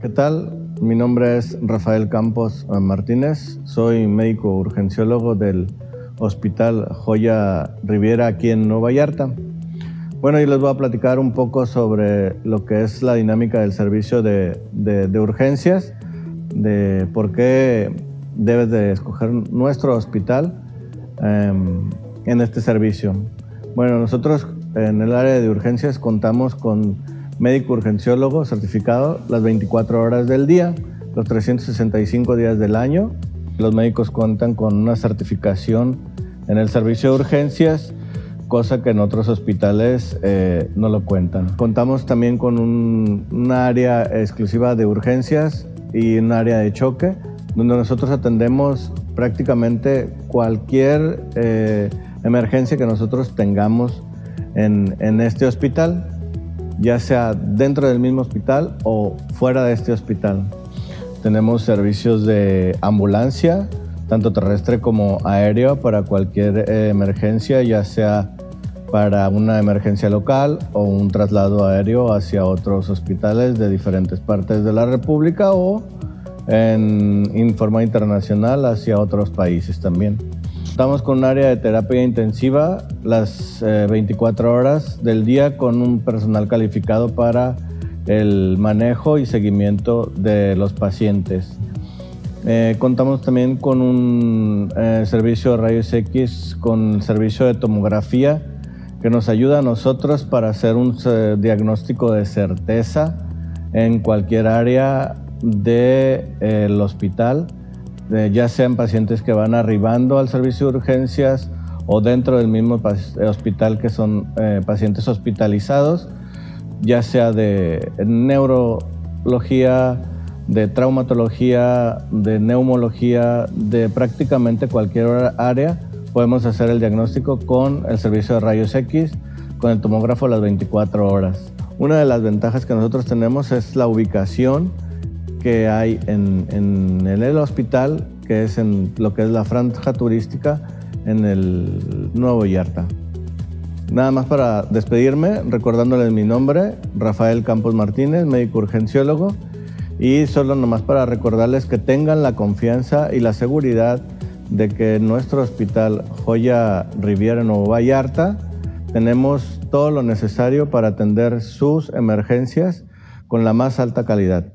¿Qué tal? Mi nombre es Rafael Campos Martínez, soy médico urgenciólogo del Hospital Joya Riviera aquí en Nueva Vallarta. Bueno, y les voy a platicar un poco sobre lo que es la dinámica del servicio de, urgencias, de por qué debes de escoger nuestro hospital em, en este servicio. Bueno, nosotros en el área de urgencias contamos con médico urgenciólogo certificado las 24 horas del día, los 365 días del año. Los médicos cuentan con una certificación en el servicio de urgencias, cosa que en otros hospitales eh, no lo cuentan. Contamos también con un, área exclusiva de urgencias y un área de choque, donde nosotros atendemos prácticamente cualquier eh, emergencia que nosotros tengamos en, en este hospital ya sea dentro del mismo hospital o fuera de este hospital. Tenemos servicios de ambulancia, tanto terrestre como aéreo, para cualquier eh, emergencia, ya sea para una emergencia local o un traslado aéreo hacia otros hospitales de diferentes partes de la República o en forma internacional hacia otros países también. Estamos con un área de terapia intensiva las 24 eh, horas del día con un personal calificado para el manejo y seguimiento de los pacientes. Eh, contamos también con un eh, servicio de rayos X, con servicio de tomografía que nos ayuda a nosotros para hacer un diagnóstico de certeza en cualquier área del hospital ya sean pacientes que van arribando al servicio de urgencias o dentro del mismo hospital que son eh, pacientes hospitalizados, ya sea de neurología, de traumatología, de neumología, de prácticamente cualquier área, podemos hacer el diagnóstico con el servicio de rayos X, con el tomógrafo a las 24 horas. Una de las ventajas que nosotros tenemos es la ubicación que hay en, el hospital, que es en lo que es la franja turística en el Nuevo Yarta. Nada más para despedirme, recordándoles mi nombre, Rafael Campos Martínez, médico urgenciólogo, y solo nomás para recordarles que tengan la confianza y la seguridad de que en nuestro hospital Joya Riviera Nuevo Vallarta tenemos todo lo necesario para atender sus emergencias con la más alta calidad.